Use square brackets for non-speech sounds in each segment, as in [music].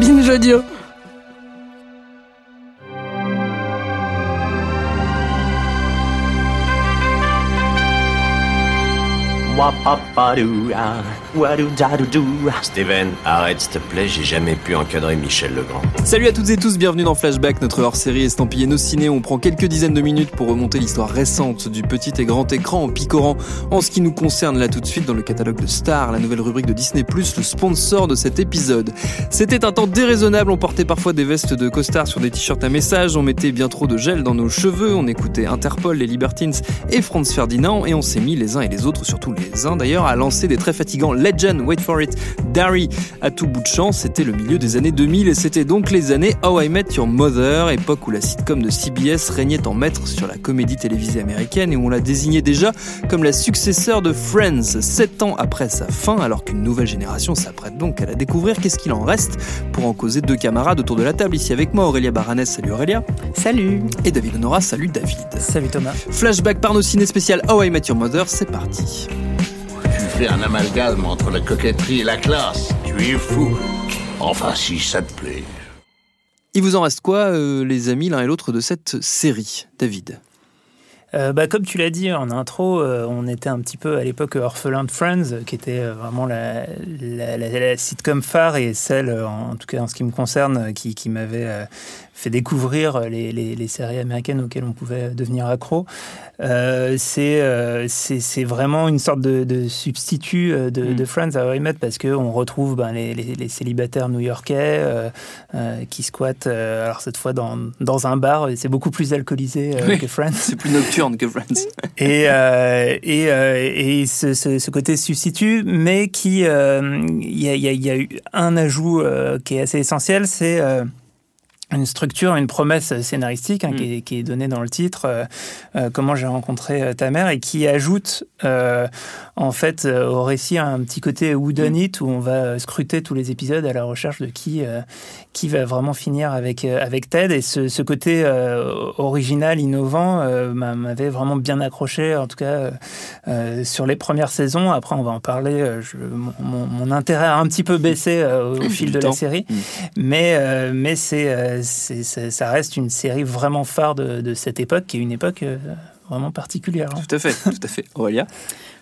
Binge audio. Steven, arrête s'il te plaît, j'ai jamais pu encadrer Michel Legrand. Salut à toutes et tous, bienvenue dans Flashback, notre hors-série estampillée Nos Ciné. On prend quelques dizaines de minutes pour remonter l'histoire récente du petit et grand écran en picorant. En ce qui nous concerne là tout de suite dans le catalogue de Star, la nouvelle rubrique de Disney+, le sponsor de cet épisode. C'était un temps déraisonnable, on portait parfois des vestes de costard sur des t-shirts à message, on mettait bien trop de gel dans nos cheveux, on écoutait Interpol, les Libertines et Franz Ferdinand et on s'est mis les uns et les autres, surtout les uns d'ailleurs, à lancer des très fatigants Legend, Wait for it, Darry à tout bout de champ. C'était le milieu des années 2000 et c'était donc les années How I Met Your Mother, époque où la sitcom de CBS régnait en maître sur la comédie télévisée américaine et où on la désignait déjà comme la successeur de Friends, sept ans après sa fin, alors qu'une nouvelle génération s'apprête donc à la découvrir. Qu'est-ce qu'il en reste pour en causer deux camarades autour de la table? Ici avec moi, Aurélia Baranès, salut Aurélia. Salut. Et David Honora, salut David. Salut Thomas. Flashback par nos ciné spécial How I Met Your Mother, c'est parti. Tu fais un amalgame entre la coquetterie et la classe. Tu es fou. Enfin, si ça te plaît. Il vous en reste quoi, euh, les amis, l'un et l'autre de cette série, David? Euh, bah, comme tu l'as dit en intro, euh, on était un petit peu à l'époque orphelin de Friends, qui était euh, vraiment la, la, la- la sitcom phare et celle, en tout cas en ce qui me concerne, qui, qui m'avait euh, fait découvrir les, les- les séries américaines auxquelles on pouvait devenir accro. Euh, c'est euh, c'est vraiment une sorte de, de substitut euh, de, Mm. de Friends à Met parce qu'on retrouve ben, les, célibataires new-yorkais euh, qui squattent, alors cette fois dans, dans un bar, c'est beaucoup plus alcoolisé Oui. que Friends. C'est plus nocturne que Friends. [laughs] Et, et, et ce, ce- ce côté se substitue, mais qui, il y, a, y a- il y a eu un ajout qui est assez essentiel, c'est une structure, une promesse scénaristique hein, Mm. qui, est, qui est donnée dans le titre, euh, euh, comment j'ai rencontré euh, ta mère, et qui ajoute euh, en fait au récit un petit côté whodunit it où on va scruter tous les épisodes à la recherche de qui qui va vraiment finir avec avec Ted. Et ce, ce côté original, innovant, m'a- m'avait vraiment bien accroché, en tout cas sur les premières saisons. Après, on va en parler. je- mon, mon- mon intérêt a un petit peu baissé au [laughs] fil de la série, Mm. mais mais c'est c'est- ça reste une série vraiment phare de, de cette époque, qui est une époque euh, vraiment particulière. hein. Tout à fait, tout à fait. Aurélia?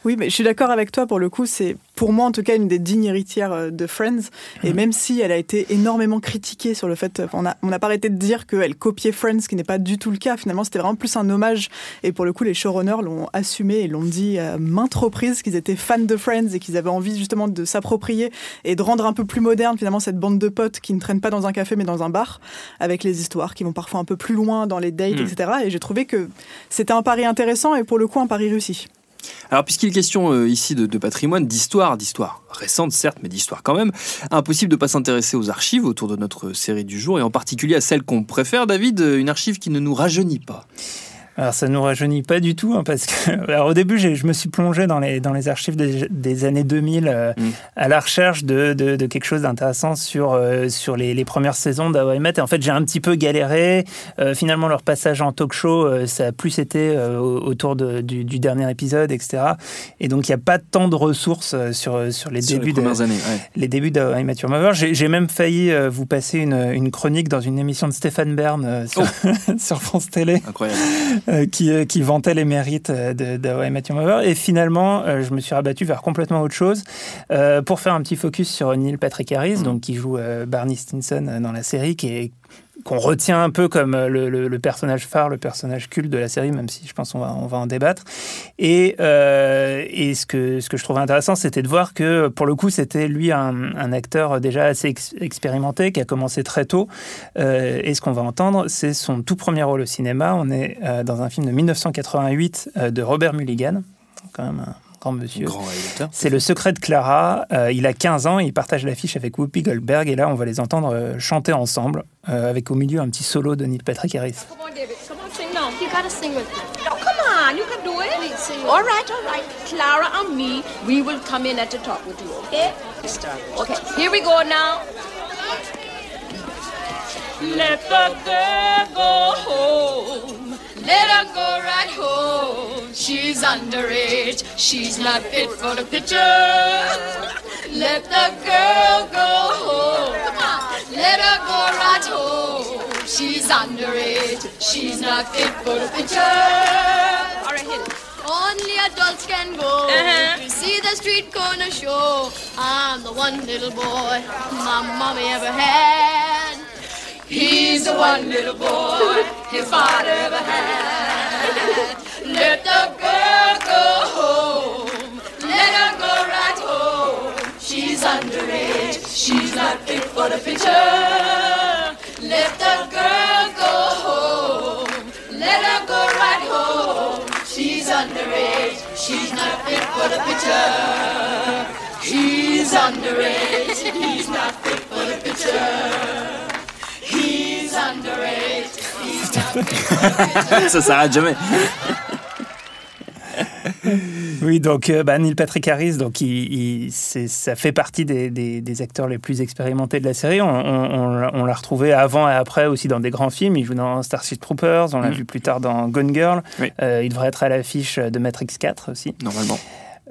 Oui, mais je suis d'accord avec toi pour le coup. C'est pour moi en tout cas une des dignes héritières euh, de Friends. Et même si elle a été énormément critiquée sur le fait, on a- on n'a pas arrêté de dire qu'elle copiait Friends, ce qui n'est pas du tout le cas. Finalement, c'était vraiment plus un hommage. Et pour le coup, les showrunners l'ont assumé et l'ont dit à maintes reprises qu'ils étaient fans de Friends et qu'ils avaient envie justement de s'approprier et de rendre un peu plus moderne finalement cette bande de potes qui ne traînent pas dans un café mais dans un bar, avec les histoires qui vont parfois un peu plus loin dans les dates, Mm. etc. Et j'ai trouvé que c'était un pari intéressant et pour le coup un pari réussi. Alors, puisqu'il est question euh, ici de, de patrimoine, d'histoire, d'histoire récente certes, mais d'histoire quand même, impossible de pas s'intéresser aux archives autour de notre série du jour, et en particulier à celle qu'on préfère, David, euh, une archive qui ne nous rajeunit pas. Alors ça nous rajeunit pas du tout, hein, parce que [laughs] alors, au début je me suis plongé dans les, dans les archives des, des années 2000 euh, Mm. à la recherche de, de, de quelque chose d'intéressant sur, euh, sur les, les premières saisons d'How I Met. Et en fait j'ai un petit peu galéré. Euh, finalement leur passage en talk show, ça a plus été au- autour de- du, du dernier épisode, etc. Et donc il n'y a pas tant de ressources sur, sur les Sur les débuts de, premières années, ouais. les débuts de How I Met Your Mother. J'ai même failli vous passer une, une chronique dans une émission de Stéphane Bern sur, [laughs] sur France Télé Incroyable. Euh, qui, euh, qui vantait les mérites euh, de, de Your Mother. Et finalement, euh, je me suis rabattu vers complètement autre chose euh, pour faire un petit focus sur Neil Patrick Harris, donc qui joue euh, Barney Stinson dans la série, qui est qu'on retient un peu comme euh, le, personnage phare, le personnage culte de la série, même si je pense qu'on va, on va en débattre. Et, euh, et ce, que, ce que je trouvais intéressant, c'était de voir que, pour le coup, c'était lui un, acteur déjà assez ex- expérimenté, qui a commencé très tôt. Euh, et ce qu'on va entendre, c'est son tout premier rôle au cinéma. On est dans un film de 1988 euh, de Robert Mulligan, quand même un grand monsieur. Grand. C'est Le Secret de Clara. Euh, il a 15 ans, il partage l'affiche avec Whoopi Goldberg et là on va les entendre euh, chanter ensemble euh, avec au milieu un petit solo de Neil Patrick Harris. Come on, David. Come on, sing now. You gotta sing with me. No, come on. You can do it. All right, all right. Clara and me, we will come in at the top with you, okay? Okay, here we go now. Let the girl go home. Let her go right home. She's underage. She's not fit for the picture. Let the girl go home. Come on. Let her go right home. She's underage. She's not fit for the picture. All right, hit it. Only adults can go uh-huh. to see the street corner show. I'm the one little boy my mommy ever had. He's the one little boy his father ever had. Let the girl go home. Let her go right home. She's underage. She's not fit for the picture. Let the girl go home. Let her go right home. She's underage. She's not fit for the picture. He's underage. He's not fit for the picture. [laughs] ça s'arrête jamais. Oui, donc euh, bah, Neil Patrick Harris, donc il, il- c'est- ça fait partie des, des- des acteurs les plus expérimentés de la série. On, on- on- on l'a retrouvé avant et après aussi dans des grands films. Il joue dans Starship Troopers, on l'a Mhm. vu plus tard dans Gone Girl. Oui. Euh, il devrait être à l'affiche de Matrix 4 aussi. Normalement.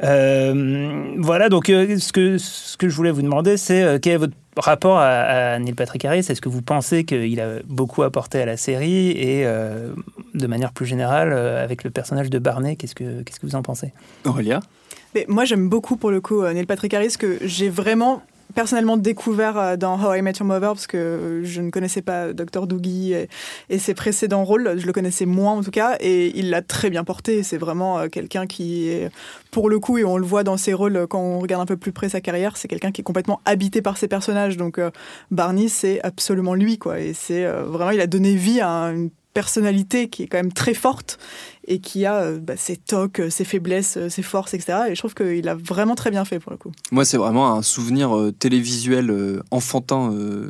Euh, voilà, donc euh, ce, que, ce que je voulais vous demander, c'est euh, quel est votre rapport à, à Neil Patrick Harris Est-ce que vous pensez qu'il a beaucoup apporté à la série Et euh, de manière plus générale, euh, avec le personnage de Barney, qu'est-ce que, qu'est-ce que vous en pensez? Aurélia? Mais moi, j'aime beaucoup pour le coup euh, Neil Patrick Harris que j'ai vraiment personnellement découvert euh, dans How I Met Your Mother parce que euh, je ne connaissais pas Dr Doogie et, ses précédents rôles, je le connaissais moins en tout cas et il l'a très bien porté. C'est vraiment euh, quelqu'un qui est pour le coup et on le voit dans ses rôles quand on regarde un peu plus près sa carrière, c'est quelqu'un qui est complètement habité par ses personnages. Donc Barney, c'est absolument lui quoi et c'est vraiment il a donné vie à une personnalité qui est quand même très forte et qui a euh, bah, ses tocs, euh, ses faiblesses, euh, ses forces, etc. Et je trouve qu'il a vraiment très bien fait pour le coup. Moi, c'est vraiment un souvenir euh, télévisuel euh, enfantin, euh,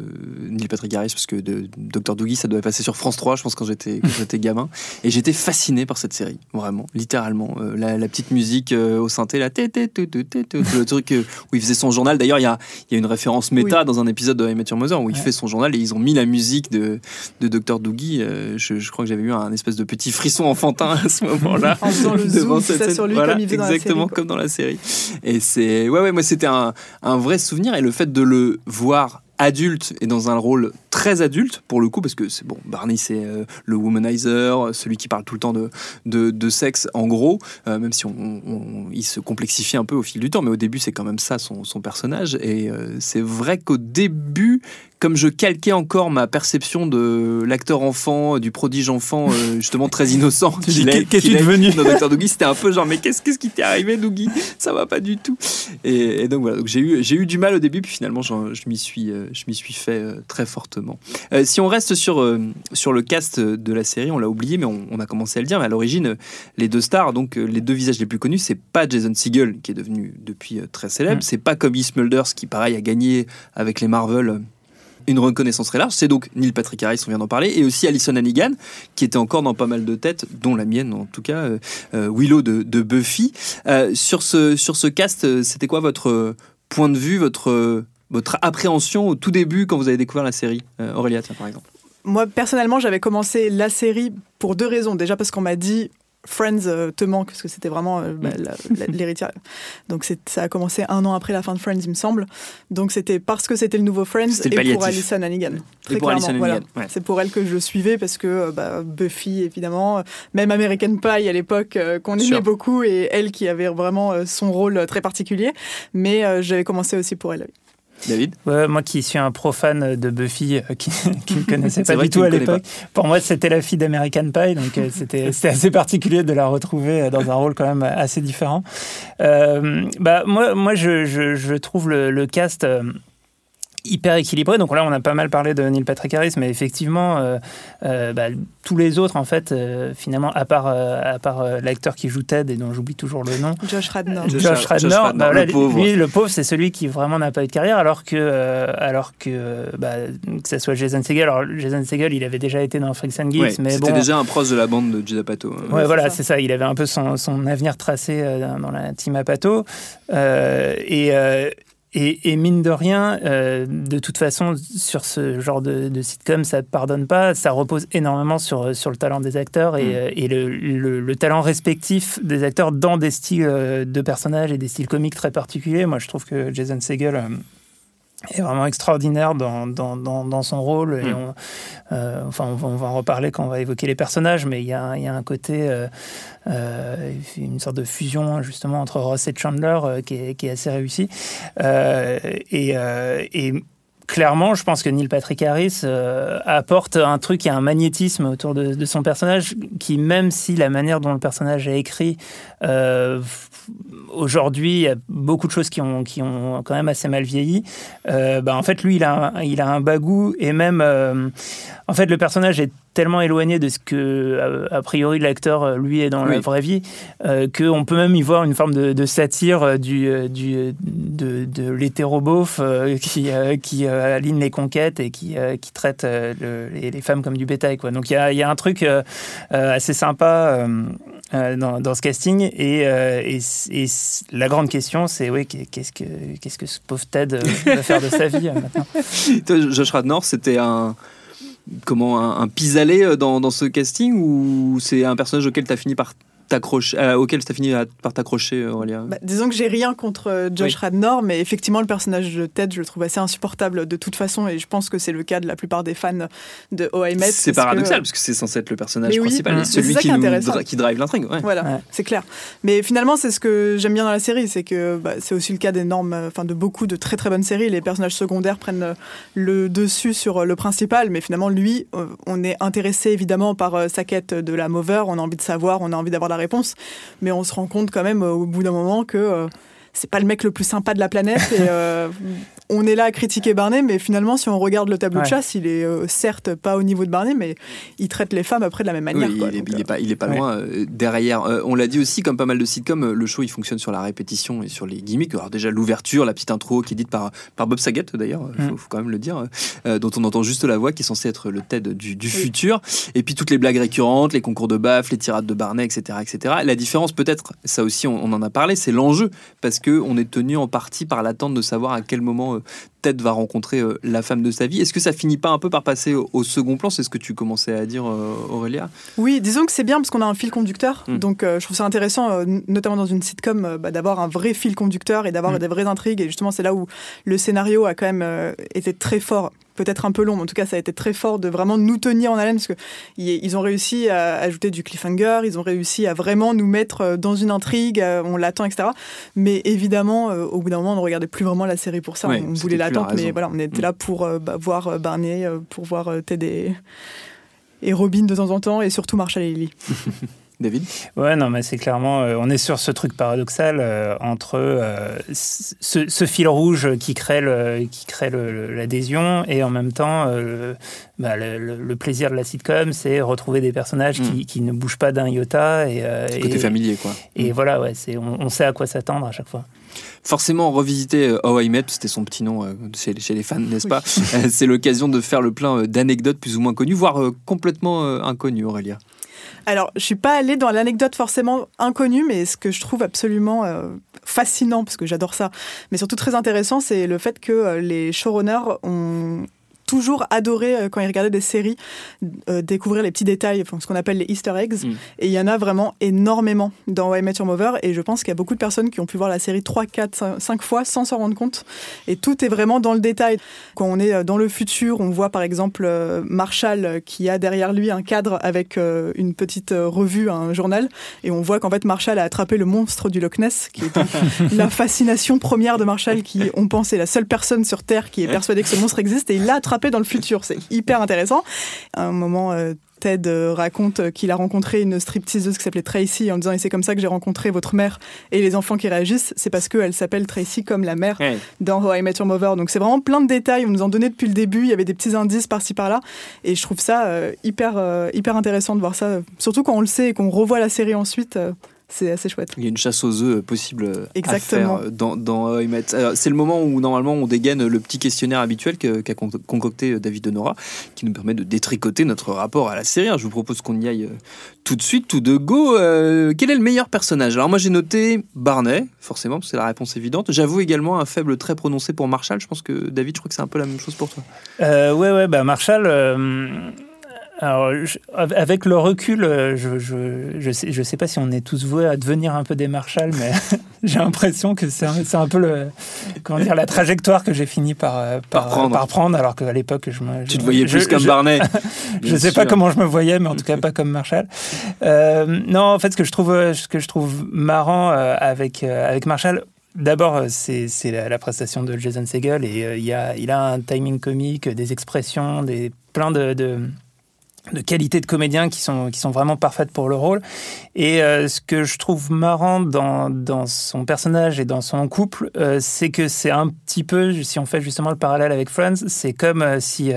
Neil Patrick Harris, parce que de, Dr. Doogie, ça devait passer sur France 3, je pense, quand j'étais gamin. Et j'étais fasciné par cette série, vraiment, littéralement. La, la petite musique au synthé, la le truc où il faisait son journal. D'ailleurs, il y a, y a une référence méta dans un épisode de I Met Your Mother où il Ouais. fait son journal et ils ont mis la musique de, de Dr. Doogie. Je, je crois que j'avais eu un espèce de petit frisson enfantin à ce moment-là. En faisant le devant zoom, cette ça, scène. sur lui Voilà, comme il faisait dans la série, exactement comme dans la série. Et c'est ouais ouais moi c'était un, un vrai souvenir et le fait de le voir adulte et dans un rôle très adulte pour le coup parce que c'est bon Barney c'est euh, le womanizer celui qui parle tout le temps de de, de sexe en gros euh, même si on, on- il se complexifie un peu au fil du temps mais au début c'est quand même ça son, son personnage et euh, c'est vrai qu'au début comme je calquais encore ma perception de l'acteur enfant, du prodige enfant, euh, justement très innocent, qu'est-ce qui est devenu dans Dr. Doogie, c'était un peu genre, mais qu'est-ce qu'est-ce qui t'est arrivé, Doogie Ça va pas du tout. Et, et donc voilà, donc j'ai eu, j'ai eu du mal au début, puis finalement, j'en- je m'y suis, euh, je m'y suis fait euh, très fortement. Euh, si on reste sur, euh, sur le cast de la série, on l'a oublié, mais on, on a commencé à le dire, mais à l'origine, euh, les deux stars, donc euh, les deux visages les plus connus, c'est pas Jason Segel, qui est devenu depuis euh, très célèbre, Mm. c'est pas Cobie Smulders, qui pareil a gagné avec les Marvel euh, une reconnaissance très large. C'est donc Neil Patrick Harris, on vient d'en parler, et aussi Alison Hannigan, qui était encore dans pas mal de têtes, dont la mienne en tout cas, euh, euh, Willow de, Buffy. Euh, sur, ce, sur ce cast, c'était quoi votre point de vue, votre, votre appréhension au tout début quand vous avez découvert la série Euh, Aurélia, par exemple? Moi, personnellement, j'avais commencé la série pour deux raisons. Déjà parce qu'on m'a dit Friends euh, te manque, parce que c'était vraiment euh, bah, la- la- l'héritière. [laughs] Donc c'est- ça a commencé un an après la fin de Friends, il me semble. Donc c'était parce que c'était le nouveau Friends C'était et pour. Alison Hannigan. Très pour clairement, Alison voilà. Ouais. C'est pour elle que je suivais parce que euh, bah, Buffy, évidemment, même American Pie à l'époque, euh, qu'on aimait beaucoup, et elle qui avait vraiment son rôle très particulier. Mais j'avais commencé aussi pour elle. David? Ouais, moi qui suis un profane de Buffy, euh, qui, [laughs] qui ne connaissait pas du tout à l'époque, pour moi c'était la fille d'American Pie, donc euh, [laughs] c'était assez particulier de la retrouver euh, dans un rôle quand même assez différent. Euh, bah, moi, moi je, je, je trouve le, le cast hyper équilibré. Donc là, on a pas mal parlé de Neil Patrick Harris, mais effectivement, euh, euh, bah, tous les autres, en fait, euh, finalement, à part, euh, à part euh, l'acteur qui joue Ted et dont j'oublie toujours le nom, Josh Radnor. Josh- Josh, Radnor, Josh Radnor, bah, voilà, le pauvre. lui, le pauvre, c'est celui qui vraiment n'a pas eu de carrière, alors que, euh, alors que, bah, que ce soit Jason Segel. Alors, Jason Segel, il avait déjà été dans Freaks and Geeks, Ouais, mais C'était bon. déjà un proche de la bande de Judd Apatow. hein. Ouais, voilà, ça. c'est ça. Il avait un peu son, son avenir tracé euh, dans la team Apato. Euh, et, euh, et, et mine de rien, euh, de toute façon, sur ce genre de, de sitcom, ça ne pardonne pas. Ça repose énormément sur, sur le talent des acteurs et, Mm. euh, et le, le- le talent respectif des acteurs dans des styles euh, de personnages et des styles comiques très particuliers. Moi, je trouve que Jason Segel. Est vraiment extraordinaire dans, dans, dans, dans son rôle. Et Mm. on, euh, enfin, on va, on va en reparler quand on va évoquer les personnages, mais il y a, il y a un côté, euh, euh, une sorte de fusion justement entre Ross et Chandler qui, est, qui est assez réussi. Et, et clairement, je pense que Neil Patrick Harris euh, apporte un truc, a un magnétisme autour de, son personnage qui, même si la manière dont le personnage est écrit, euh, aujourd'hui, il y a beaucoup de choses qui ont, qui ont quand même assez mal vieilli. Euh, bah, en fait, lui, il a, un, il a un bagou et même, en fait, le personnage est tellement éloigné de ce que, a, a priori, l'acteur, euh, lui, est dans la vraie vie, euh, qu'on peut même y voir une forme de, de satire euh, du, euh, du, euh, de, de l'hétérobof euh, [laughs] qui, euh, qui euh, aligne les conquêtes et qui, euh, qui traite euh, le- les, les femmes comme du bétail. Quoi. Donc il y y a un truc euh, euh, assez sympa euh, euh, dans, dans ce casting. Et, euh, et, et la grande question, c'est oui, qu'est-ce que, qu'est-ce que ce pauvre Ted euh, va faire de sa vie euh, maintenant? [laughs] Josh Radnor, c'était un comment un, pis-aller euh, dans, dans ce casting ou c'est un personnage auquel tu as fini par euh, auquel tu as fini à- par t'accrocher Aurélia Bah, disons que j'ai rien contre euh, Josh Oui. Radnor, mais effectivement, le personnage de Ted, je le trouve assez insupportable de toute façon, et je pense que c'est le cas de la plupart des fans de Met. C'est parce que, paradoxal parce que c'est censé être le personnage Mais principal Mm. et Mais celui qui, dra- qui drive l'intrigue. ouais. Voilà, Ouais. c'est clair. Mais finalement, c'est ce que j'aime bien dans la série, c'est que bah, c'est aussi le cas d'énormes, euh, enfin de beaucoup de très très bonnes séries. Les personnages secondaires prennent euh, le dessus sur euh, le principal, mais finalement, lui, euh, on est intéressé évidemment par euh, sa quête de la mover, on a envie de savoir, on a envie d'avoir la réponse, mais on se rend compte quand même euh, au bout d'un moment que euh, c'est pas le mec le plus sympa de la planète et euh, on est là à critiquer Barney, mais finalement, si on regarde le tableau Ouais. de chasse, il est euh, certes pas au niveau de Barney, mais il traite les femmes après de la même manière. Oui, quoi. il, est, il euh, est pas, il est pas ouais. loin euh, derrière. Euh, on l'a dit aussi, comme pas mal de sitcoms, le show il fonctionne sur la répétition et sur les gimmicks. Alors déjà l'ouverture, la petite intro qui est dite par, par Bob Saget d'ailleurs, il faut, Mm. faut quand même le dire, euh, dont on entend juste la voix qui est censée être le TED du, du futur. Et puis toutes les blagues récurrentes, les concours de baffes, les tirades de Barney, etc. etc. La différence peut-être, ça aussi on, on en a parlé, c'est l'enjeu parce que on est tenu en partie par l'attente de savoir à quel moment euh, Ted va rencontrer euh, la femme de sa vie. Est-ce que ça finit pas un peu par passer au, au second plan? C'est ce que tu commençais à dire, euh, Aurélia. Oui, disons que c'est bien parce qu'on a un fil conducteur. Mm. Donc euh, je trouve ça intéressant, euh, notamment dans une sitcom, euh, bah, d'avoir un vrai fil conducteur et d'avoir Mm. des vraies intrigues. Et justement, c'est là où le scénario a quand même été très fort. Peut-être un peu long, mais en tout cas, ça a été très fort de vraiment nous tenir en haleine parce que y- ils ont réussi à ajouter du cliffhanger, ils ont réussi à vraiment nous mettre euh, dans une intrigue, euh, on l'attend, etc. Mais évidemment, euh, au bout d'un moment, on ne regardait plus vraiment la série pour ça. Ouais, on voulait l'attendre, mais voilà, on était Mm. là pour bah, voir Barney, pour voir Ted et, et Robin de temps en temps, et surtout Marshall et Lily. [laughs] David? Ouais, non, mais c'est clairement, euh, on est sur ce truc paradoxal euh, entre euh, ce, ce fil rouge qui crée le- qui crée l'adhésion et en même temps bah, le, plaisir de la sitcom, c'est retrouver des personnages qui, qui ne bougent pas d'un iota et, Ce côté et, familier, quoi. et voilà, ouais, c'est on, on sait à quoi s'attendre à chaque fois. Forcément, revisiter How I Met, c'était son petit nom chez, les fans, n'est-ce pas? C'est l'occasion de faire le plein d'anecdotes plus ou moins connues, voire complètement inconnues, Aurélia. Alors, je suis pas allée dans l'anecdote forcément inconnue, mais ce que je trouve absolument euh, fascinant, parce que j'adore ça, mais surtout très intéressant, c'est le fait que euh, les showrunners ont toujours adoré euh, quand ils regardaient des séries euh, découvrir les petits détails, enfin, ce qu'on appelle les Easter eggs. Mm. Et il y en a vraiment énormément dans Why I Met Your Mother. Et je pense qu'il y a beaucoup de personnes qui ont pu voir la série 3, 4, 5 fois sans s'en rendre compte. Et tout est vraiment dans le détail. Quand on est euh, dans le futur, on voit par exemple Marshall qui a derrière lui un cadre avec une petite revue, un journal. Et on voit qu'en fait Marshall a attrapé le monstre du Loch Ness, qui est [laughs] la fascination première de Marshall, qui on pense est la seule personne sur Terre qui est persuadée que ce monstre existe. Et il l'a attrapé rattraper dans le futur. C'est hyper intéressant. À un moment, euh, Ted euh, raconte qu'il a rencontré une stripteaseuse qui s'appelait Tracy en disant et c'est comme ça que j'ai rencontré votre mère et les enfants qui réagissent. C'est parce qu'elle s'appelle Tracy comme la mère dans How I Met Your Mother. Donc c'est vraiment plein de détails. On nous en donnait depuis le début. Il y avait des petits indices par-ci par-là. Et je trouve ça euh, hyper euh, hyper intéressant de voir ça. Surtout quand on le sait et qu'on revoit la série ensuite euh, c'est assez chouette Il y a une chasse aux œufs possible Exactement. à faire dans, dans C'est le moment où normalement on dégaine le petit questionnaire habituel qu'a con- concocté euh, David Honora, qui nous permet de détricoter notre rapport à la série. Alors, je vous propose qu'on y aille euh, tout de suite, tout de go. Euh, quel est le meilleur personnage? Alors moi j'ai noté Barney, forcément, parce que c'est la réponse évidente. J'avoue également un faible très prononcé pour Marshall. Je pense que David, je crois que c'est un peu la même chose pour toi. Euh, ouais, ouais, bah Marshall. euh, alors, je- avec le recul, euh, je, je, je, sais, je sais pas si on est tous voués à devenir un peu des Marshall, mais [laughs] j'ai l'impression que c'est un, un peu le, comment dire, la trajectoire que j'ai fini par, euh, Par par, prendre. par prendre, alors qu'à l'époque, je me. Tu te voyais plus comme Barney. [laughs] je bien sais pas comment je me voyais, mais en tout cas pas comme Marshall. Euh, non, en fait, ce que je trouve, ce que je trouve marrant avec avec Marshall. D'abord, c'est la, la prestation de Jason Segel et euh, il a, il a un timing comique, des expressions, des plein de, de, de qualités de comédien qui sont, qui sont vraiment parfaites pour le rôle. Et euh, ce que je trouve marrant dans, dans son personnage et dans son couple, euh, c'est que c'est un petit peu, si on fait justement le parallèle avec Friends, c'est comme euh, si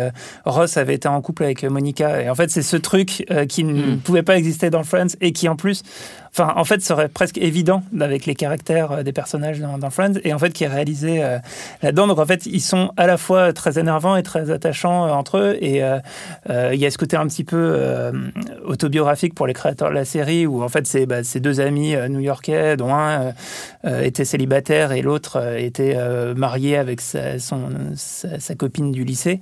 Ross avait été en couple avec Monica. Et en fait, c'est ce truc qui ne Mm. pouvait pas exister dans Friends et qui en plus, enfin, en fait, serait presque évident avec les caractères des personnages dans, dans Friends et en fait qui est réalisé là-dedans. Donc en fait, ils sont à la fois très énervants et très attachants entre eux et il y a ce côté un petit peu euh, autobiographique pour les créateurs de la série où en fait c'est bah, ces deux amis euh, new-yorkais dont un euh, était célibataire et l'autre était marié avec sa, son, sa, sa copine du lycée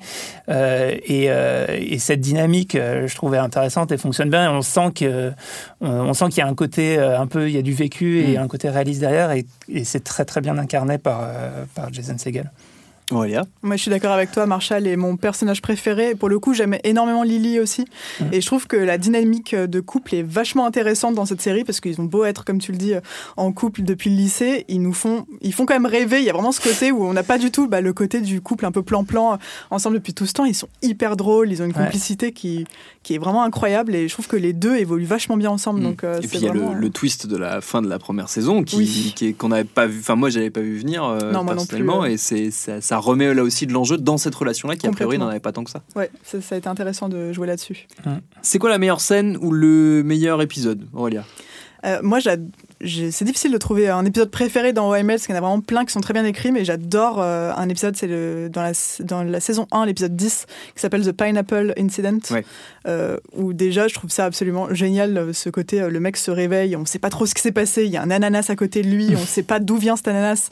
et, et cette dynamique je trouvais intéressante et fonctionne bien et on sent que on, on sent qu'il y a un côté un peu il y a du vécu et Mm. un côté réaliste derrière et, et c'est très très bien incarné par, par Jason Segel. Aurélia Moi, je suis d'accord avec toi. Marshall est mon personnage préféré. Pour le coup, j'aimais énormément Lily aussi. Mhm. Et je trouve que la dynamique de couple est vachement intéressante dans cette série parce qu'ils ont beau être, comme tu le dis, en couple depuis le lycée, ils nous font, ils font quand même rêver. Il y a vraiment ce côté où on n'a pas du tout bah, le côté du couple un peu plan-plan ensemble depuis tout ce temps. Ils sont hyper drôles. Ils ont une Ouais. complicité qui, qui est vraiment incroyable. Et je trouve que les deux évoluent vachement bien ensemble. Donc, euh. Et puis il y a vraiment, le, le twist de la fin de la première saison qui, Oui. qui est- qu'on n'avait pas vu. Enfin moi j'avais pas vu venir euh, Non, moi non personnellement plus, euh. et c'est ça, ça remet là aussi de l'enjeu dans cette relation là qui a priori n'en avait pas tant que ça. Ouais, ça, ça a été intéressant de jouer là-dessus. C'est quoi la meilleure scène ou le meilleur épisode, Aurélia? Euh, moi, c'est difficile de trouver un épisode préféré dans OML parce qu'il y en a vraiment plein qui sont très bien écrits, mais j'adore euh, un épisode, c'est dans, la, dans la saison 1, l'épisode 10, qui s'appelle The Pineapple Incident, Ouais. euh, où déjà je trouve ça absolument génial, euh, ce côté, le mec se réveille, on ne sait pas trop ce qui s'est passé, il y a un ananas à côté de lui, [laughs] on ne sait pas d'où vient cet ananas.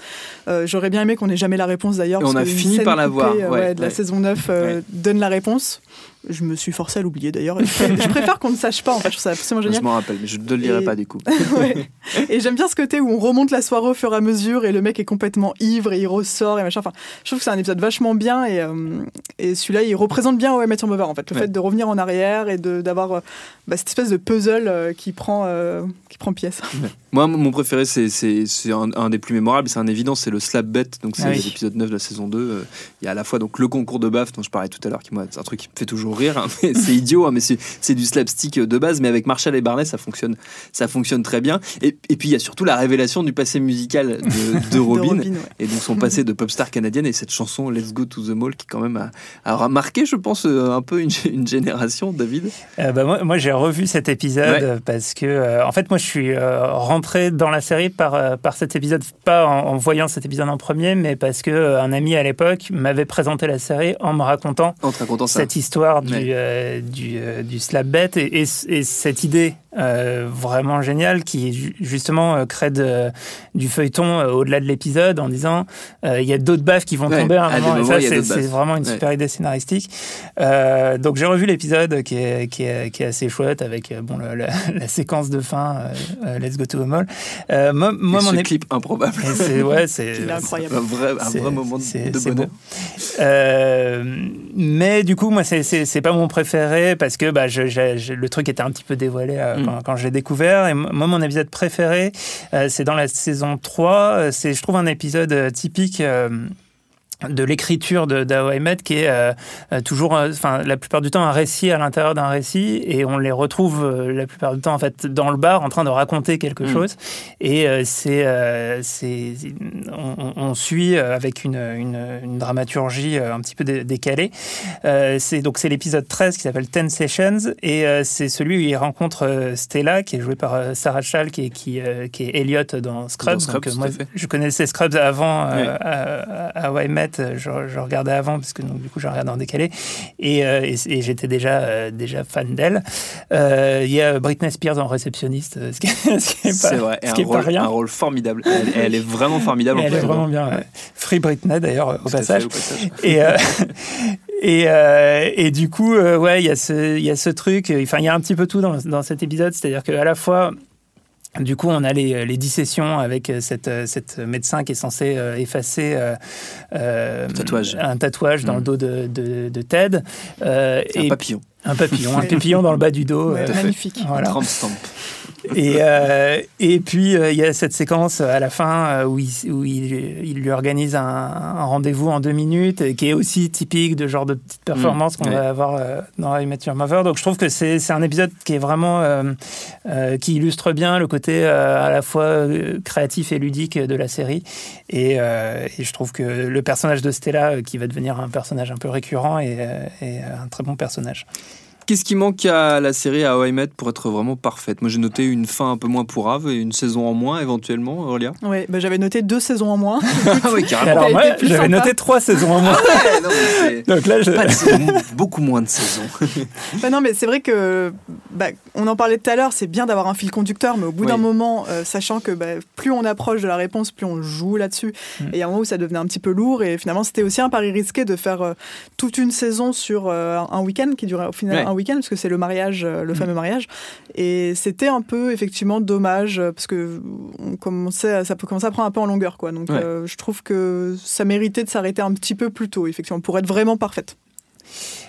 Euh, J'aurais bien aimé qu'on ait jamais la réponse d'ailleurs. On a fini par la coupée, voir, euh, ouais, de la ouais. saison 9 euh, Ouais. donne la réponse. Je me suis forcée à l'oublier d'ailleurs. Je, pré- je préfère qu'on ne sache pas, en fait, je trouve ça absolument génial. Je m'en rappelle, mais je ne le dirai Et- pas du coup. [laughs] Ouais. Et j'aime bien ce côté où on remonte la soirée au fur et à mesure et le mec est complètement ivre et il ressort et machin. Enfin, je trouve que c'est un épisode vachement bien et, euh, et celui-là il représente bien OM Your Mother en fait. Le Ouais. fait de revenir en arrière et d'avoir euh, bah, cette espèce de puzzle euh, qui, prend, euh, qui prend pièce. Moi, mon préféré, c'est c'est- c'est un, un des plus mémorables, c'est un évident, c'est le slap bet. Donc, c'est Ah oui. l'épisode 9 de la saison 2. Euh, Il y a à la fois donc, le concours de baf, dont je parlais tout à l'heure, qui moi, c'est un truc qui me fait toujours rire. hein, [laughs] mais c'est idiot, hein, mais c'est c'est du slapstick de base. Mais avec Marshall et Barney, ça fonctionne, ça fonctionne très bien. Et, et puis, il y a surtout la révélation du passé musical de, [laughs] de Robin. ouais. Et donc son passé de pop star canadienne et cette chanson Let's Go to the Mall qui quand même a, a marqué, je pense, euh, un peu une, [laughs] une génération, David. Euh, bah, moi, moi, j'ai revu cet épisode Ouais. euh, parce que, euh, en fait, moi, je suis euh, rentré dans la série par, euh, par cet épisode, pas en, en voyant cet épisode en premier, mais parce que euh, un ami à l'époque m'avait présenté la série en me racontant En cette histoire du, Ouais. euh, du, euh, du slap bet et, et, et cette idée euh, vraiment géniale qui ju- justement crée de- du feuilleton au-delà de l'épisode en disant il y a d'autres baffes qui vont Ouais, tomber à un des moment. Et ça c'est vraiment une Ouais. super idée scénaristique. Donc j'ai revu l'épisode qui est, qui, est, qui est assez chouette avec bon, la, [laughs] la séquence de fin Let's Go to Mall Euh, moi, mon ce ép- clip improbable. c'est ouais [laughs] c'est incroyable. Un vrai, un c'est- vrai moment de, c'est- de c'est bonheur. beau. Euh, mais du coup, moi, c'est- c'est c'est pas mon préféré parce que bah, je- je- je- le truc était un petit peu dévoilé euh, Mm. quand, quand je l'ai découvert. Et moi, mon épisode préféré, euh, c'est dans la saison 3. Euh, C'est, je trouve, un épisode euh, typique. De l'écriture Met, qui est euh, euh, toujours, euh, enfin, la plupart du temps, un récit à l'intérieur d'un récit, et on les retrouve euh, la plupart du temps, en fait, dans le bar, en train de raconter quelque Mm. chose. Et c'est, c'est, on, suit avec une, une, une dramaturgie un petit peu dé- décalée. C'est donc c'est l'épisode 13 qui s'appelle Ten Sessions, et c'est celui où il rencontre Stella, qui est jouée par Sarah Schall, qui est, qui, qui est Elliot dans Scrubs. Dans Scrubs, Donc, moi, je connaissais Scrubs avant Ouais. à, à I Met, je, je regardais avant parce que donc, du coup je regardais en décalé et, euh, et, et j'étais déjà euh, déjà fan d'elle. Euh, Il y a Britney Spears en réceptionniste, euh, ce qui, est- [laughs] ce qui est pas, vrai, ce un qui est pas rôle, rien. un rôle formidable. Elle, elle est vraiment formidable. en elle est plus, vraiment bien. ouais. Free Britney d'ailleurs au fait, passage. au passage. Et, euh, [laughs] et, euh, et du coup, euh, ouais, il y, a ce- il y a ce truc, euh, enfin, il y a un petit peu tout dans, dans cet épisode, c'est-à-dire qu'à la fois, du coup, on a les, les dissessions avec euh, cette, euh, cette médecin qui est censé euh, effacer euh, euh, Tatouage. un tatouage dans Mm. le dos de, de, de Ted. Euh, un et papillon. Un papillon, un papillon dans le bas du dos. Ouais, euh, magnifique. voilà. Trump stamp. Et, euh, et puis, euh, il y a cette séquence à la fin euh, où, il, où il, il lui organise un, un rendez-vous en deux minutes, qui est aussi typique de genre de petite performance Mmh, qu'on ouais. va avoir euh, dans I Met Your Mother. Donc, je trouve que c'est c'est un épisode qui est vraiment... euh, euh, qui illustre bien le côté euh, à la fois créatif et ludique de la série. Et, euh, et je trouve que le personnage de Stella, euh, qui va devenir un personnage un peu récurrent, est, est un très bon personnage. Qu'est-ce qui manque à la série à How I Met pour être vraiment parfaite? Moi j'ai noté une fin un peu moins pourrave et une saison en moins éventuellement, Aurélia. Ouais, bah, j'avais noté deux saisons en moins. [laughs] Ah oui, carrément. j'avais noté trois saisons en moins. Ouais, non, mais c'est- [laughs] Donc là, je... pas de saison, beaucoup moins de saisons. [laughs] Bah non, mais c'est vrai que bah, on en parlait tout à l'heure, c'est bien d'avoir un fil conducteur, mais au bout Oui. d'un moment, euh, sachant que bah, plus on approche de la réponse, plus on joue là-dessus. Mm. Et il y a un moment où ça devenait un petit peu lourd, et finalement, c'était aussi un pari risqué de faire euh, toute une saison sur euh, un week-end qui durait au final Ouais. un week-end, parce que c'est le mariage, euh, le Mm. fameux mariage. Et c'était un peu effectivement dommage, euh, parce que on commençait, ça peut commencer à prendre un peu en longueur, quoi. Donc, Ouais. euh, je trouve que ça méritait de s'arrêter un petit peu plus tôt, effectivement, pour être vraiment parfaite.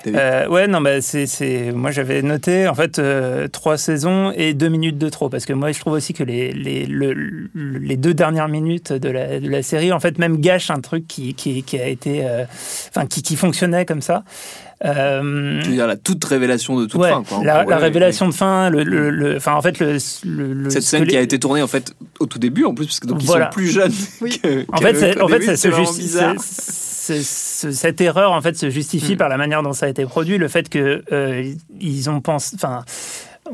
Euh, ouais, non, bah, c'est, c'est... moi j'avais noté en fait euh, trois saisons et deux minutes de trop parce que moi je trouve aussi que les, les, le- le- les deux dernières minutes de la, de la série en fait même gâchent un truc qui, qui, qui a été, euh, enfin qui, qui fonctionnait comme ça. Euh, Tu veux dire la toute révélation de toute ouais, fin. Quoi, la, gros, la ouais, révélation de fin, le, le, en fait le, Cette ce scène qui a été tournée en fait au tout début en plus parce que donc ils Voilà. sont plus jeunes. Oui. que- En fait, en fait, ça c'est se vraiment cette erreur en fait se justifie Mm. par la manière dont ça a été produit, le fait que euh, ils ont pensé, enfin.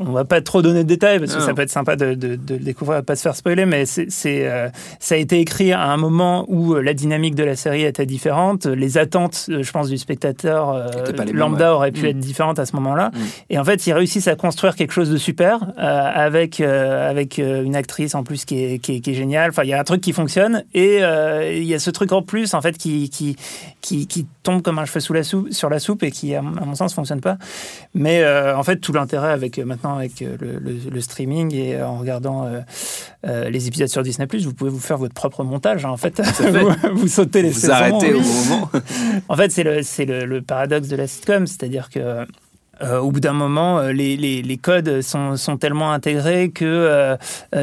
On va pas trop donner de détails parce que Non. ça peut être sympa de, de- de le découvrir de pas se faire spoiler, mais c'est, euh, ça a été écrit à un moment où euh, la dynamique de la série était différente. Les attentes, euh, je pense, du spectateur euh, lambda ouais. auraient pu Mm. être différentes à ce moment-là. Mm. Et en fait, ils réussissent à construire quelque chose de super euh, avec, avec une actrice en plus qui est, qui est, qui est géniale. Enfin, il y a un truc qui fonctionne et il y a ce truc en plus en fait qui, qui, qui, qui tombe comme un cheveu sous la soupe, sur la soupe et qui, à mon sens, fonctionne pas. Mais en fait, tout l'intérêt avec euh, maintenant avec euh, le, le- le streaming et euh, en regardant euh, les épisodes sur Disney+, vous pouvez vous faire votre propre montage. hein, en fait, [laughs] fait. vous, vous sautez les Vous arrêtez au Oui. bon moment. En fait, c'est le, c'est le, le paradoxe de la sitcom, c'est-à-dire que euh, au bout d'un moment, euh, les, les, les codes sont, sont tellement intégrés que euh,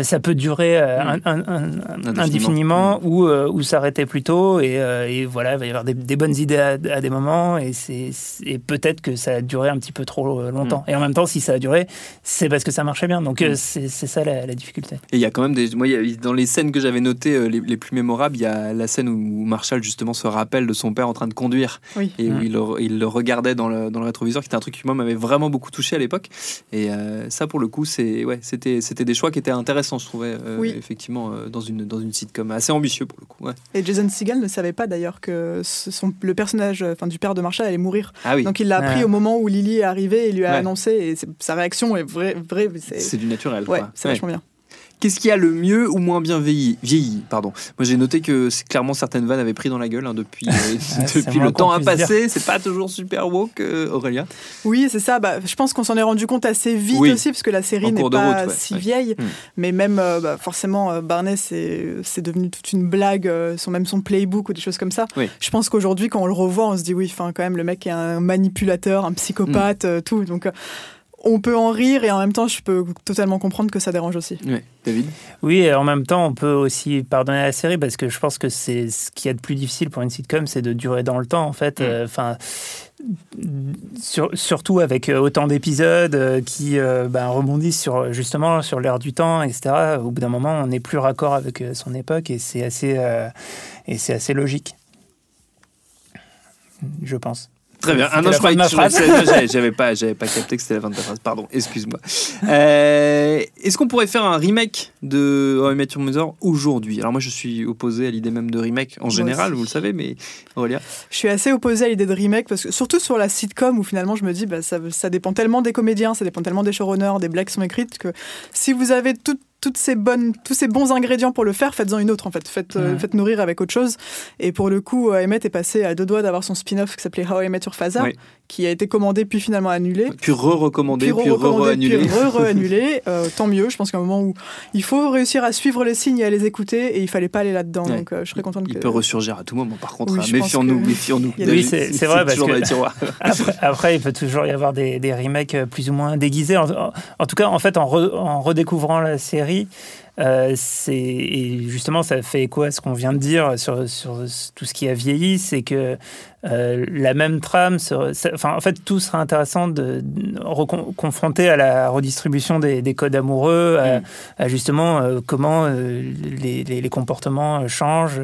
ça peut durer euh, un- un- un- indéfiniment ou, euh, ou s'arrêter plus tôt. Et, euh, et voilà, il va y avoir des, des bonnes idées à, à des moments et, c'est, et peut-être que ça a duré un petit peu trop longtemps. Et en même temps, si ça a duré, c'est parce que ça marchait bien. Donc euh, Mm. c'est, c'est ça la, la difficulté. Et il y a quand même des. Moi, il y a- dans les scènes que j'avais notées, euh, les, les plus mémorables, il y a la scène où Marshall, justement, se rappelle de son père en train de conduire. Oui. Et où il, le, il le regardait dans le, dans le rétroviseur, qui était un truc qui, moi, m'avait vraiment beaucoup touché à l'époque. Et euh, ça, pour le coup, c'est, ouais, c'était, c'était des choix qui étaient intéressants, je trouvais, euh, Oui. effectivement, euh, dans, une, dans une sitcom. Assez ambitieux, pour le coup. ouais. Et Jason Segel ne savait pas d'ailleurs que ce- son, le personnage enfin, du père de Marshall allait mourir. Ah oui, Donc il l'a appris au moment où Lily est arrivée et lui a Ouais. annoncé. Et sa réaction est vraie. vraie c'est c'est du naturel. ouais, c'est Ouais. vachement bien. Qu'est-ce qui a le mieux ou moins bien vieilli, vieilli pardon. Moi j'ai noté que clairement certaines vannes avaient pris dans la gueule hein, depuis, euh, [laughs] depuis moins le temps dire. passer. C'est pas toujours super woke, euh, Aurélien. Oui, c'est ça. Bah, je pense qu'on s'en est rendu compte assez vite Oui. aussi, parce que la série n'est pas route, ouais. si Ouais. vieille. Mm. Mais même, euh, bah, forcément, euh, Barney, c'est devenu toute une blague, euh, son, même son playbook ou des choses comme ça. Oui. Je pense qu'aujourd'hui, quand on le revoit, on se dit, oui, enfin, quand même, le mec est un manipulateur, un psychopathe, Mm. euh, tout. Donc, euh, on peut en rire et en même temps, je peux totalement comprendre que ça dérange aussi. Ouais. David? Oui, et en même temps, on peut aussi pardonner la série parce que je pense que c'est ce qui est de plus difficile pour une sitcom, c'est de durer dans le temps, en fait. Mm. Euh, Enfin. sur- surtout avec euh, autant d'épisodes euh, qui euh, ben, rebondissent sur justement sur l'air du temps, etc. Au bout d'un moment, on n'est plus raccord avec son époque et c'est assez euh, et c'est assez logique, je pense. Très bien. Ah non, la je croyais ma que je- j'avais- pas, j'avais pas capté que c'était la fin de ta phrase. Pardon, excuse-moi. Euh, Est-ce qu'on pourrait faire un remake de How I Met Your Mother aujourd'hui? Alors moi, je suis opposé à l'idée même de remake en général, aussi. vous le savez, mais Aurélia? Je suis assez opposée à l'idée de remake parce que surtout sur la sitcom où finalement je me dis bah, ça, ça dépend tellement des comédiens, ça dépend tellement des showrunners, des blagues qui sont écrites que si vous avez tout- toutes ces bonnes, tous ces bons ingrédients pour le faire, faites-en une autre en fait. Faites, euh, faites nourrir avec autre chose. Et pour le coup, euh, Emmett est passé à deux doigts d'avoir son spin-off qui s'appelait How I Met Your Father, Oui. Qui a été commandé puis finalement annulé. Puis re-recommandé, puis re-annulé. puis [laughs] re-re-annulé. Euh, tant mieux. Je pense qu'à un moment où il faut réussir à suivre les signes et à les écouter, et il fallait pas aller là-dedans. Ouais. Donc euh, je serais contente Il que. peut ressurgir à tout moment, par contre. Oui, hein. méfions-nous, que- méfions-nous. Il des- Oui, c'est- c'est vrai, parce toujours que- dans les tiroirs. [laughs] Après, après, il peut toujours y avoir des, des remakes plus ou moins déguisés. En, en- en tout cas, en fait, en, re- en redécouvrant la série, euh, c'est et justement, ça fait écho à ce qu'on vient de dire sur, sur tout ce qui a vieilli, c'est que euh, la même trame, se- ça- enfin, en fait, tout sera intéressant de, de confronter à la redistribution des, des codes amoureux, à, Mm. à justement euh, comment euh, les, les- les comportements changent.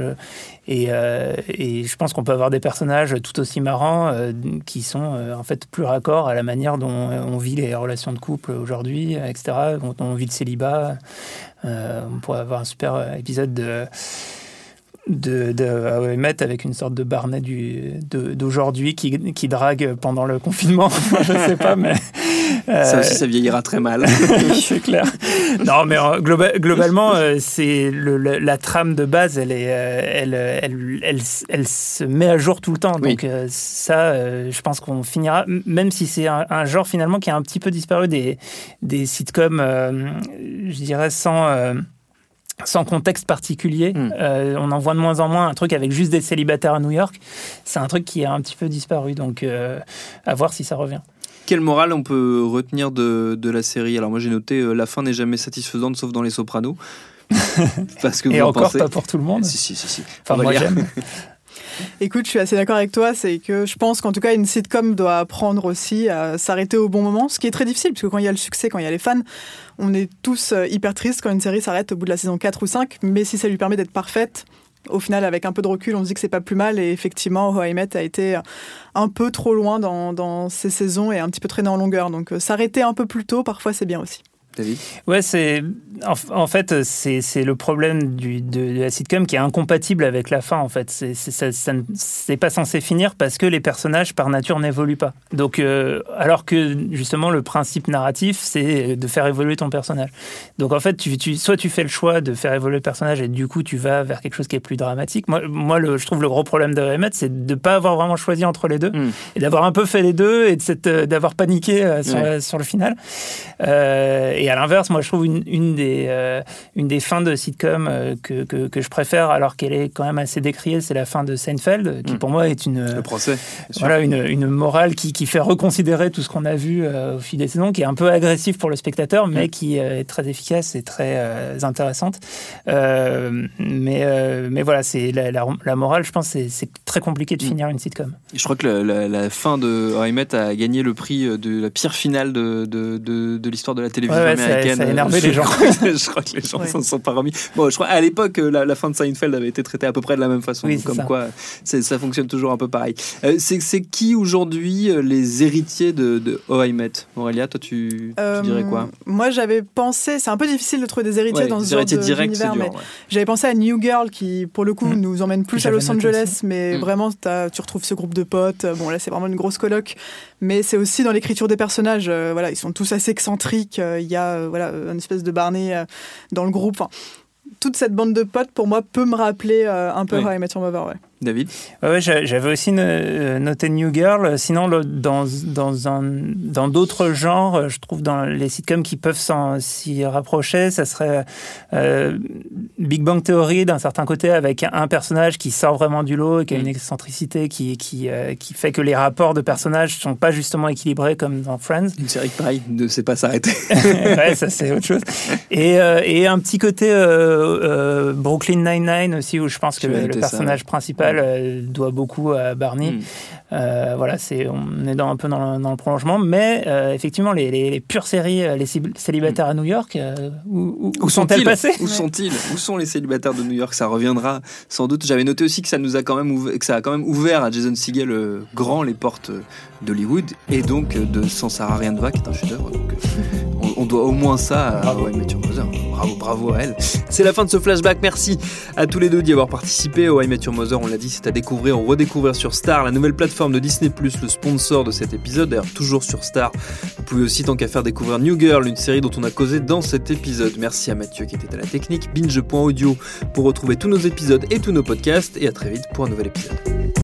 Et, euh, et je pense qu'on peut avoir des personnages tout aussi marrants euh, qui sont euh, en fait plus raccords à la manière dont on vit les relations de couple aujourd'hui, etc., dont on vit le célibat. Euh, on pourrait avoir un super euh, épisode de de, de I Met avec une sorte de Barnet du, de- d'aujourd'hui qui, qui drague pendant le confinement. [laughs] je sais pas, mais. Ça euh, aussi, ça vieillira très mal. [laughs] c'est clair. Non, mais euh, globa- globalement, euh, c'est le- le- la trame de base, elle, est, euh, elle, euh, elle, elle, elle se met à jour tout le temps. Donc euh, ça, euh, je pense qu'on finira, même si c'est un, un genre finalement qui a un petit peu disparu des, des sitcoms, euh, je dirais sans... euh, sans contexte particulier, Mm. Euh, on en voit de moins en moins un truc avec juste des célibataires à New York. C'est un truc qui a un petit peu disparu, donc euh, à voir si ça revient. Quelle morale on peut retenir de, de la série? Alors moi j'ai noté euh, la fin n'est jamais satisfaisante sauf dans les Sopranos. [laughs] Parce que Et en encore pensez pas pour tout le monde. Si si si si. Enfin, moi. [laughs] Écoute, je suis assez d'accord avec toi. C'est que je pense qu'en tout cas, une sitcom doit apprendre aussi à s'arrêter au bon moment, ce qui est très difficile, parce que quand il y a le succès, quand il y a les fans, on est tous euh, hyper tristes quand une série s'arrête au bout de la saison 4 ou 5. Mais si ça lui permet d'être parfaite, au final, avec un peu de recul, on se dit que c'est pas plus mal. Et effectivement, How I Met a été un peu trop loin dans, ces saisons et un petit peu traîné en longueur. Donc euh, s'arrêter un peu plus tôt, parfois, c'est bien aussi. David? Ouais, c'est en, en fait c'est le problème du, de, de la sitcom qui est incompatible avec la fin. En fait, c'est c'est- ça, ça ne- c'est pas censé finir parce que les personnages par nature n'évoluent pas. Donc, euh, alors que justement le principe narratif c'est de faire évoluer ton personnage. Donc en fait, tu, tu, soit tu fais le choix de faire évoluer le personnage et du coup tu vas vers quelque chose qui est plus dramatique. Moi, moi le, je trouve le gros problème de Emmett, c'est de ne pas avoir vraiment choisi entre les deux Mm. et d'avoir un peu fait les deux et euh, d'avoir paniqué euh, sur, Ouais. sur le final. Euh, et à l'inverse, moi je trouve une, une des, euh, une des fins de sitcom euh, que, que, que je préfère, alors qu'elle est quand même assez décriée, c'est la fin de Seinfeld, qui Mm. pour moi est une, Le procès. bien sûr. voilà, une, une morale qui, qui fait reconsidérer tout ce qu'on a vu euh, au fil des saisons, qui est un peu agressif pour le spectateur, mais qui euh, est très efficace et très euh, intéressante. Euh, mais, euh, mais voilà, c'est la, la, la morale, je pense, c'est très compliqué de Mm. finir une sitcom. Et Je crois que la, fin de How a gagné le prix de la pire finale de, de, de, de l'histoire de la télévision Ouais, ouais, ça- américaine. ça a énervé Je les gens. [laughs] je crois que les gens Ouais. s'en sont pas remis. Bon, je crois à l'époque, la, la fin de Seinfeld avait été traitée à peu près de la même façon. Oui, comme ça. quoi, ça fonctionne toujours un peu pareil. Euh, c'est qui aujourd'hui euh, les héritiers de, de How I Met? Aurélia, toi, tu, tu dirais quoi? Euh, Moi, j'avais pensé, c'est un peu difficile de trouver des héritiers Ouais, dans ce genre d'univers, dur. mais ouais. j'avais pensé à New Girl qui, pour le coup, Mm. nous emmène plus à Los Angeles, mais Mm. vraiment, tu retrouves ce groupe de potes. Bon, là, c'est vraiment une grosse coloc, mais c'est aussi dans l'écriture des personnages. euh, voilà, ils sont tous assez excentriques. euh, Il y a euh, voilà une espèce de Barney euh, dans le groupe. Enfin, toute cette bande de potes, pour moi, peut me rappeler euh, un peu Oui. How I Met Your Mother. Ouais. David? Ouais, j'avais aussi euh, noté New Girl. Sinon, dans, dans, un, dans d'autres genres, je trouve dans les sitcoms qui peuvent s'y rapprocher, ça serait euh, Big Bang Theory d'un certain côté, avec un personnage qui sort vraiment du lot et qui a une mm. excentricité qui, qui, euh, qui fait que les rapports de personnages ne sont pas justement équilibrés comme dans Friends. Une série pareil ne sait pas s'arrêter. [laughs] ouais, ça c'est autre chose. Et, et un petit côté Brooklyn Nine-Nine aussi, où je pense que le, personnage principal euh, doit beaucoup à Barney. Hmm. Euh, voilà, c'est on est dans, un peu dans le, prolongement, mais euh, effectivement, les, les, pures séries, les célibataires à New York, où, où, sont-elles passées? Où sont-ils? Où sont les célibataires de New York? Ça reviendra sans doute. J'avais noté aussi que ça nous a quand même ouvert, que ça a quand même ouvert à Jason Segel grand les portes d'Hollywood et donc de Sans Sarah Va qui est un chef-d'œuvre. Donc on, doit au moins ça à Bravo. Bravo, bravo à elle. C'est la fin de ce flashback. Merci à tous les deux d'y avoir participé. Met Your Mother, on l'a dit, c'est à découvrir ou redécouvrir sur Star, la nouvelle plateforme de Disney+, le sponsor de cet épisode. D'ailleurs, toujours sur Star. Vous pouvez aussi, tant qu'à faire, découvrir New Girl, une série dont on a causé dans cet épisode. Merci à Mathieu qui était à la technique. Binge.audio pour retrouver tous nos épisodes et tous nos podcasts. Et à très vite pour un nouvel épisode.